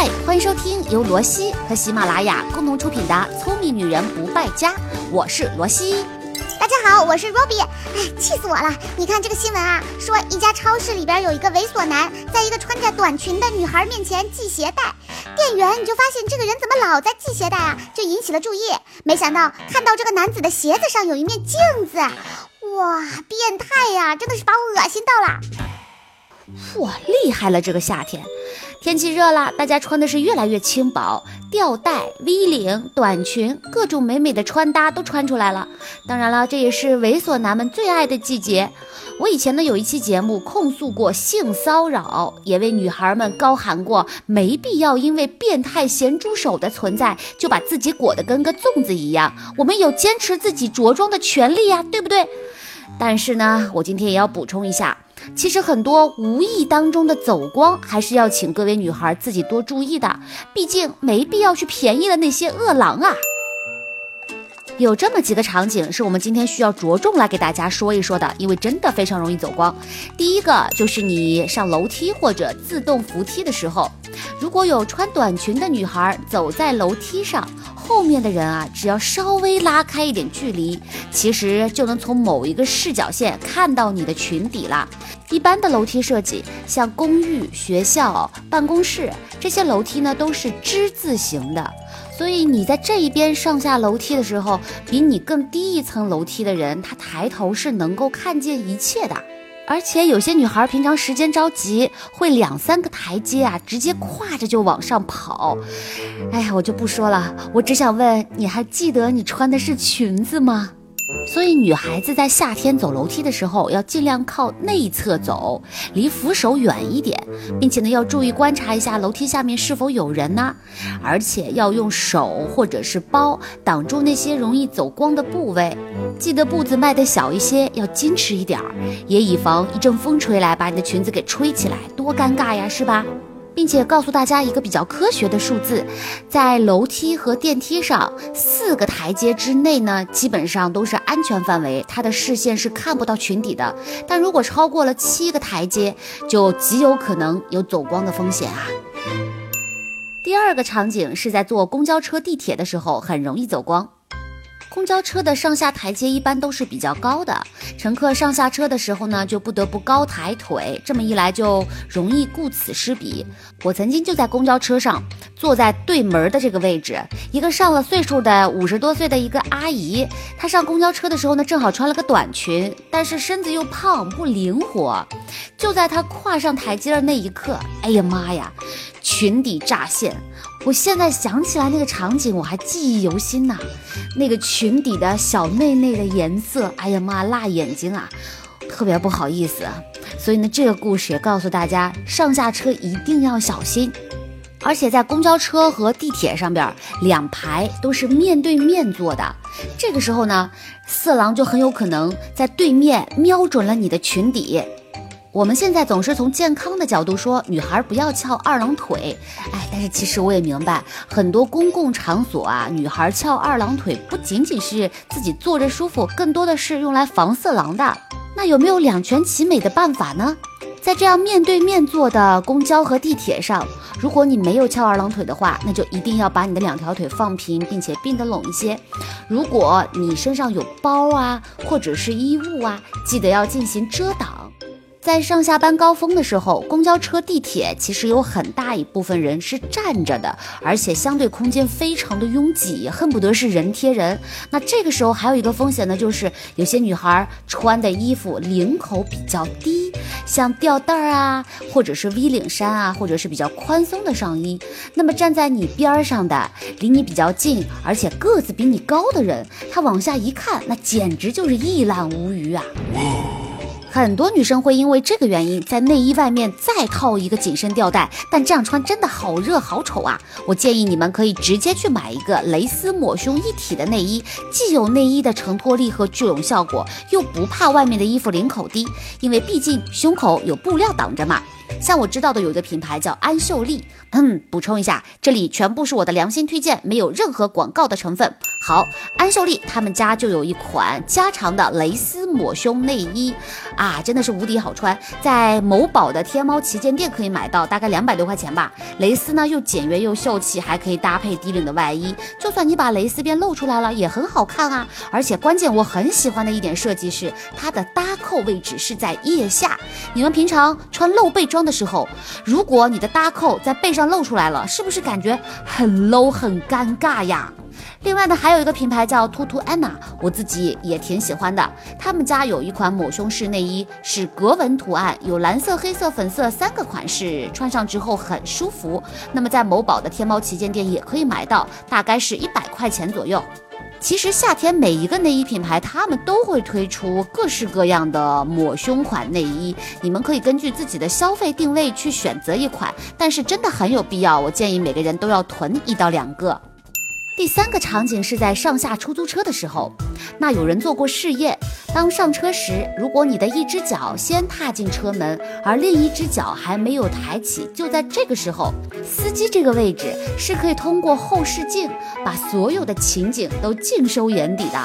嗨，欢迎收听由罗西和喜马拉雅共同出品的《聪明女人不败家》，我是罗西。大家好，我是 Robbie。哎，气死我了！你看这个新闻啊，说一家超市里边有一个猥琐男，在一个穿着短裙的女孩面前系鞋带，店员你就发现这个人怎么老在系鞋带啊，就引起了注意。没想到看到这个男子的鞋子上有一面镜子，哇，变态呀！真的是把我恶心到了。哇，厉害了！这个夏天，天气热了，大家穿的是越来越轻薄，吊带、V 领、短裙，各种美美的穿搭都穿出来了。当然了，这也是猥琐男们最爱的季节。我以前呢有一期节目控诉过性骚扰，也为女孩们高喊过没必要因为变态咸猪手的存在就把自己裹得跟个粽子一样。我们有坚持自己着装的权利呀，对不对？但是呢，我今天也要补充一下。其实很多无意当中的走光，还是要请各位女孩自己多注意的。毕竟没必要去便宜了那些恶狼啊。有这么几个场景是我们今天需要着重来给大家说一说的，因为真的非常容易走光。第一个就是你上楼梯或者自动扶梯的时候，如果有穿短裙的女孩走在楼梯上。后面的人啊，只要稍微拉开一点距离，其实就能从某一个视角线看到你的裙底了。一般的楼梯设计，像公寓、学校、办公室这些楼梯呢，都是之字形的，所以你在这一边上下楼梯的时候，比你更低一层楼梯的人，他抬头是能够看见一切的。而且有些女孩平常时间着急，会两三个台阶啊，直接跨着就往上跑。哎呀，我就不说了，我只想问，你还记得你穿的是裙子吗？所以女孩子在夏天走楼梯的时候，要尽量靠内侧走，离扶手远一点，并且呢要注意观察一下楼梯下面是否有人呢，而且要用手或者是包挡住那些容易走光的部位。记得步子迈得小一些，要矜持一点儿，也以防一阵风吹来把你的裙子给吹起来，多尴尬呀，是吧？并且告诉大家一个比较科学的数字，在楼梯和电梯上四个台阶之内呢，基本上都是安全范围，他的视线是看不到裙底的。但如果超过了七个台阶，就极有可能有走光的风险啊。第二个场景是在坐公交车、地铁的时候，很容易走光。公交车的上下台阶一般都是比较高的，乘客上下车的时候呢，就不得不高抬腿，这么一来就容易顾此失彼。我曾经就在公交车上坐在对门的这个位置，一个上了岁数的五十多岁的一个阿姨，她上公交车的时候呢，正好穿了个短裙，但是身子又胖不灵活，就在她跨上台阶的那一刻，哎呀妈呀，裙底乍现。我现在想起来那个场景，我还记忆犹新呐。那个裙底的小内内的颜色，哎呀妈，辣眼睛啊，特别不好意思。所以呢，这个故事也告诉大家，上下车一定要小心。而且在公交车和地铁上边，两排都是面对面坐的，这个时候呢，色狼就很有可能在对面瞄准了你的裙底。我们现在总是从健康的角度说，女孩不要翘二郎腿，哎，但是其实我也明白，很多公共场所啊，女孩翘二郎腿不仅仅是自己坐着舒服，更多的是用来防色狼的。那有没有两全其美的办法呢？在这样面对面坐的公交和地铁上，如果你没有翘二郎腿的话，那就一定要把你的两条腿放平，并且并得拢一些。如果你身上有包啊，或者是衣物啊，记得要进行遮挡。在上下班高峰的时候，公交车、地铁其实有很大一部分人是站着的，而且相对空间非常的拥挤，恨不得是人贴人。那这个时候还有一个风险呢，就是有些女孩穿的衣服领口比较低，像吊带儿啊，或者是 V 领衫啊，或者是比较宽松的上衣。那么站在你边上的，离你比较近，而且个子比你高的人，他往下一看，那简直就是一览无余啊！很多女生会因为这个原因，在内衣外面再套一个紧身吊带，但这样穿真的好热好丑啊！我建议你们可以直接去买一个蕾丝抹胸一体的内衣，既有内衣的承托力和聚拢效果，又不怕外面的衣服领口低，因为毕竟胸口有布料挡着嘛。像我知道的有一个品牌叫安秀丽，嗯，补充一下，这里全部是我的良心推荐，没有任何广告的成分。好，安秀丽他们家就有一款加长的蕾丝抹胸内衣啊，真的是无敌好穿，在某宝的天猫旗舰店可以买到，大概两百多块钱吧。蕾丝呢又简约又秀气，还可以搭配低领的外衣，就算你把蕾丝边露出来了，也很好看啊。而且关键我很喜欢的一点设计是它的搭扣位置是在腋下，你们平常穿露背装的时候，如果你的搭扣在背上露出来了，是不是感觉很 low 很尴尬呀？另外呢，还有一个品牌叫兔兔安娜，我自己也挺喜欢的。他们家有一款抹胸式内衣，是格纹图案，有蓝色、黑色、粉色三个款式，穿上之后很舒服。那么在某宝的天猫旗舰店也可以买到，大概是一百块钱左右。其实夏天每一个内衣品牌，他们都会推出各式各样的抹胸款内衣，你们可以根据自己的消费定位去选择一款，但是真的很有必要，我建议每个人都要囤一到两个。第三个场景是在上下出租车的时候，那有人做过试验，当上车时，如果你的一只脚先踏进车门，而另一只脚还没有抬起，就在这个时候，司机这个位置是可以通过后视镜把所有的情景都尽收眼底的。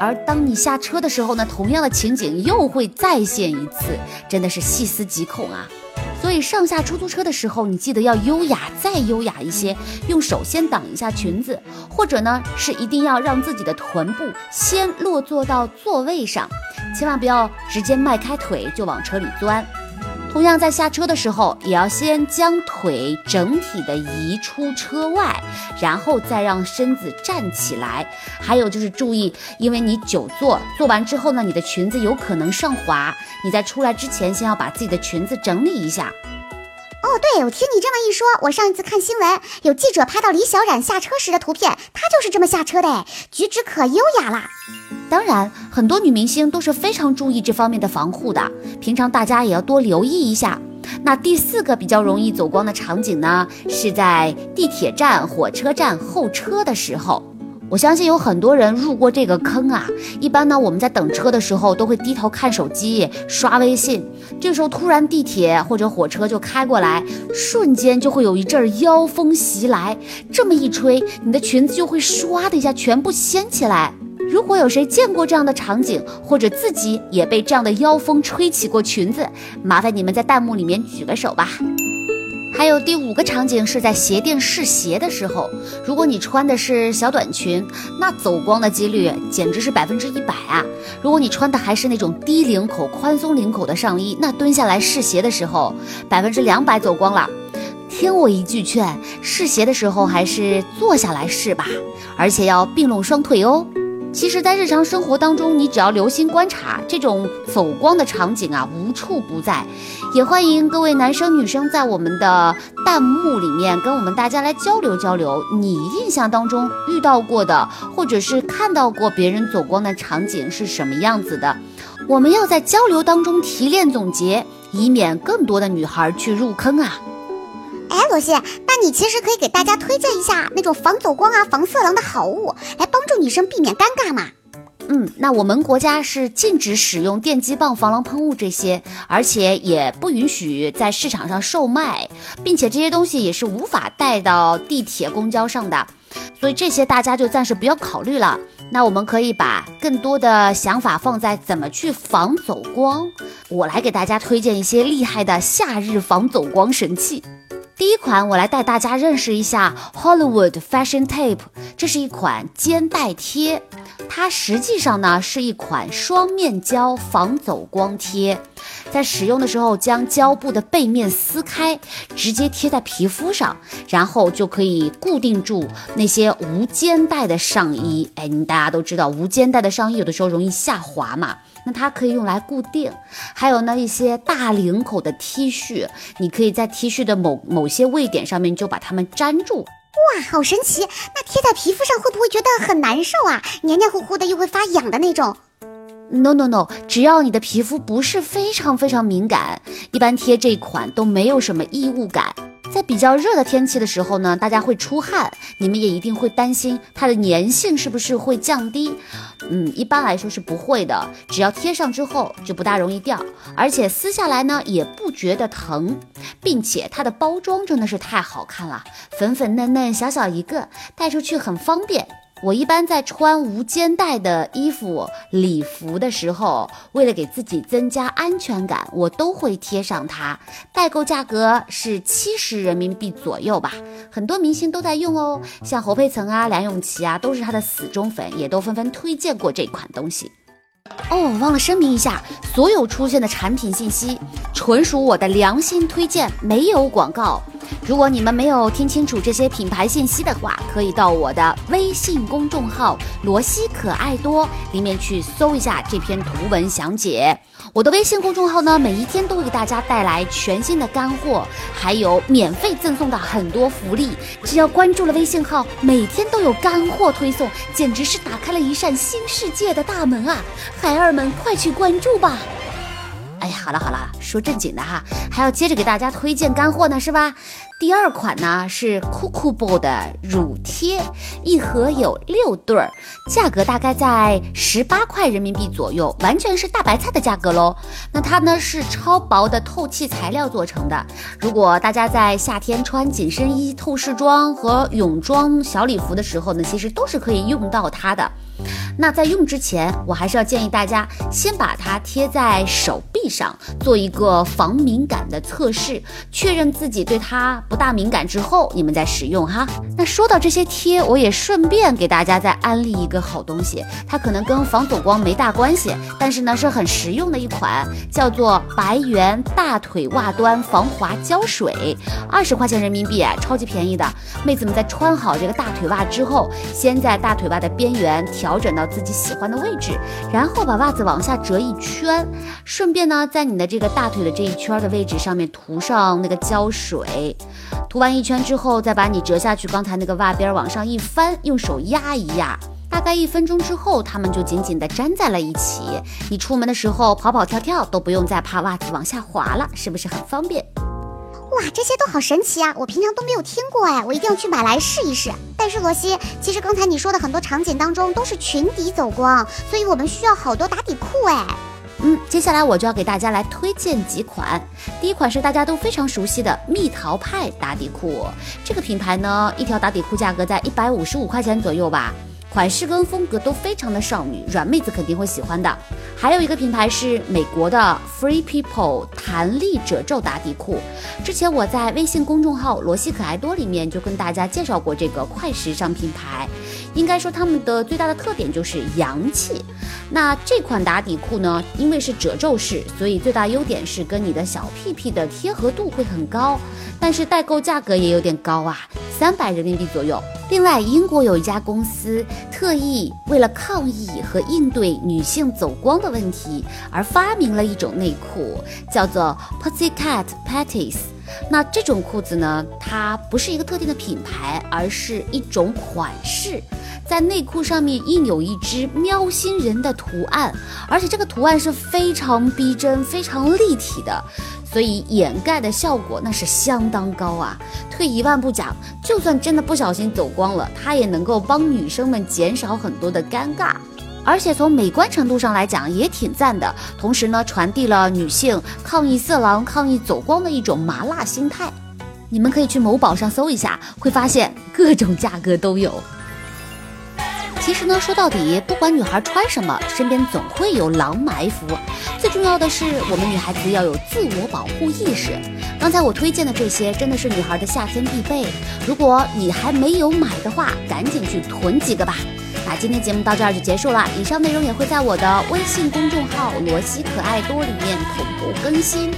而当你下车的时候呢，同样的情景又会再现一次，真的是细思极恐啊！所以上下出租车的时候，你记得要优雅再优雅一些，用手先挡一下裙子，或者呢是一定要让自己的臀部先落座到座位上，千万不要直接迈开腿就往车里钻。同样在下车的时候，也要先将腿整体的移出车外，然后再让身子站起来。还有就是注意，因为你久坐，坐完之后呢，你的裙子有可能上滑。你在出来之前，先要把自己的裙子整理一下。哦，对，我听你这么一说，我上一次看新闻，有记者拍到李小冉下车时的图片，她就是这么下车的，举止可优雅啦。当然，很多女明星都是非常注意这方面的防护的，平常大家也要多留意一下。那第四个比较容易走光的场景呢，是在地铁站、火车站候车的时候。我相信有很多人入过这个坑啊。一般呢，我们在等车的时候都会低头看手机、刷微信，这时候突然地铁或者火车就开过来，瞬间就会有一阵妖风袭来，这么一吹，你的裙子就会唰的一下全部掀起来。如果有谁见过这样的场景，或者自己也被这样的妖风吹起过裙子，麻烦你们在弹幕里面举个手吧。还有第五个场景是在鞋店试鞋的时候，如果你穿的是小短裙，那走光的几率简直是百分之一百啊！如果你穿的还是那种低领口、宽松领口的上衣，那蹲下来试鞋的时候，百分之两百走光了。听我一句劝，试鞋的时候还是坐下来试吧，而且要并拢双腿哦。其实，在日常生活当中，你只要留心观察，这种走光的场景啊，无处不在。也欢迎各位男生女生在我们的弹幕里面跟我们大家来交流交流，你印象当中遇到过的，或者是看到过别人走光的场景是什么样子的？我们要在交流当中提炼总结，以免更多的女孩去入坑啊。哎，罗西，你其实可以给大家推荐一下那种防走光啊、防色狼的好物，来帮助女生避免尴尬嘛。嗯，那我们国家是禁止使用电击棒、防狼喷雾这些，而且也不允许在市场上售卖，并且这些东西也是无法带到地铁、公交上的，所以这些大家就暂时不要考虑了。那我们可以把更多的想法放在怎么去防走光。我来给大家推荐一些厉害的夏日防走光神器。第一款，我来带大家认识一下 Hollywood Fashion Tape，这是一款肩带贴，它实际上呢是一款双面胶防走光贴，在使用的时候将胶布的背面撕开，直接贴在皮肤上，然后就可以固定住那些无肩带的上衣。哎，你大家都知道无肩带的上衣有的时候容易下滑嘛。那它可以用来固定，还有呢一些大领口的 T 恤，你可以在 T 恤的某某些位点上面就把它们粘住。哇，好神奇！那贴在皮肤上会不会觉得很难受啊？黏黏糊糊的又会发痒的那种？No No No，只要你的皮肤不是非常非常敏感，一般贴这款都没有什么异物感。在比较热的天气的时候呢，大家会出汗，你们也一定会担心它的粘性是不是会降低。嗯，一般来说是不会的，只要贴上之后就不大容易掉，而且撕下来呢也不觉得疼，并且它的包装真的是太好看了，粉粉嫩嫩，小小一个，带出去很方便。我一般在穿无肩带的衣服、礼服的时候，为了给自己增加安全感，我都会贴上它。代购价格是七十人民币左右吧，很多明星都在用哦，像侯佩岑啊、梁咏琪啊，都是他的死忠粉，也都纷纷推荐过这款东西。哦，忘了声明一下，所有出现的产品信息纯属我的良心推荐，没有广告。如果你们没有听清楚这些品牌信息的话，可以到我的微信公众号“罗西可爱多”里面去搜一下这篇图文详解。我的微信公众号呢，每一天都会给大家带来全新的干货，还有免费赠送的很多福利。只要关注了微信号，每天都有干货推送，简直是打开了一扇新世界的大门啊！孩儿们，快去关注吧！哎呀，好了好了，说正经的哈，还要接着给大家推荐干货呢，是吧？第二款呢是 Cocobo 的乳贴，一盒有六对儿，价格大概在十八块人民币左右，完全是大白菜的价格喽。那它呢是超薄的透气材料做成的，如果大家在夏天穿紧身衣、透视装和泳装小礼服的时候呢，其实都是可以用到它的。那在用之前，我还是要建议大家先把它贴在手臂上，做一个防敏感的测试，确认自己对它不大敏感之后，你们再使用哈。那说到这些贴，我也顺便给大家再安利一个好东西，它可能跟防走光没大关系，但是呢是很实用的一款，叫做白源大腿袜端防滑胶水，二十块钱人民币，超级便宜的。妹子们在穿好这个大腿袜之后，先在大腿袜的边缘调调整到。自己喜欢的位置，然后把袜子往下折一圈，顺便呢，在你的这个大腿的这一圈的位置上面涂上那个胶水。涂完一圈之后，再把你折下去刚才那个袜边往上一翻，用手压一压，大概一分钟之后，它们就紧紧的粘在了一起。你出门的时候跑跑跳跳都不用再怕袜子往下滑了，是不是很方便？哇，这些都好神奇啊！我平常都没有听过哎，我一定要去买来试一试。但是罗西，其实刚才你说的很多场景当中都是裙底走光，所以我们需要好多打底裤哎。嗯，接下来我就要给大家来推荐几款。第一款是大家都非常熟悉的蜜桃派打底裤，这个品牌呢，一条打底裤价格在一百五十五块钱左右吧。款式跟风格都非常的少女，软妹子肯定会喜欢的。还有一个品牌是美国的 Free People 弹力褶皱打底裤，之前我在微信公众号罗西可爱多里面就跟大家介绍过这个快时尚品牌。应该说他们的最大的特点就是洋气。那这款打底裤呢，因为是褶皱式，所以最大优点是跟你的小屁屁的贴合度会很高，但是代购价格也有点高啊，三百人民币左右。另外，英国有一家公司特意为了抗议和应对女性走光的问题，而发明了一种内裤，叫做 Pussycat Patties。那这种裤子呢，它不是一个特定的品牌，而是一种款式。在内裤上面印有一只喵星人的图案，而且这个图案是非常逼真、非常立体的，所以掩盖的效果那是相当高啊！退一万步讲，就算真的不小心走光了，它也能够帮女生们减少很多的尴尬，而且从美观程度上来讲也挺赞的。同时呢，传递了女性抗议色狼、抗议走光的一种麻辣心态。你们可以去某宝上搜一下，会发现各种价格都有。其实呢，说到底，不管女孩穿什么，身边总会有狼埋伏。最重要的是，我们女孩子要有自我保护意识。刚才我推荐的这些，真的是女孩的夏天必备。如果你还没有买的话，赶紧去囤几个吧。那今天节目到这儿就结束了，以上内容也会在我的微信公众号“罗西可爱多”里面同步更新。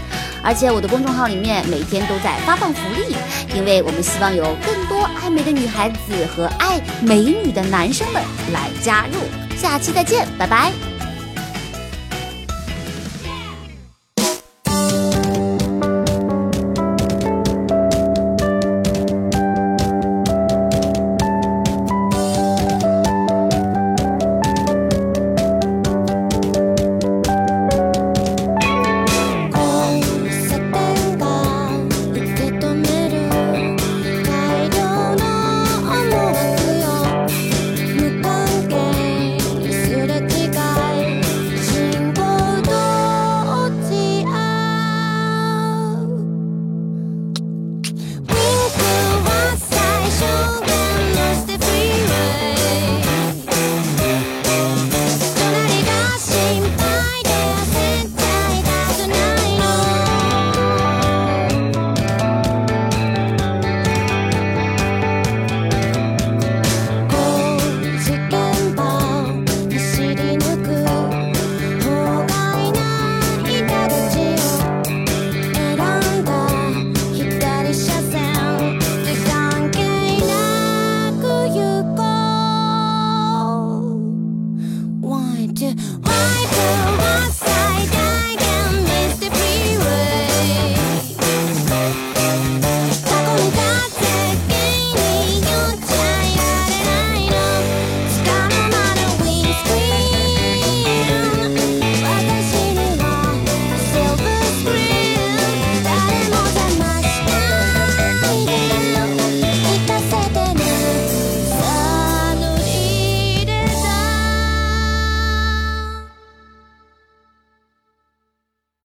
而且我的公众号里面每天都在发放福利，因为我们希望有更多爱美的女孩子和爱美女的男生们来加入。下期再见，拜拜。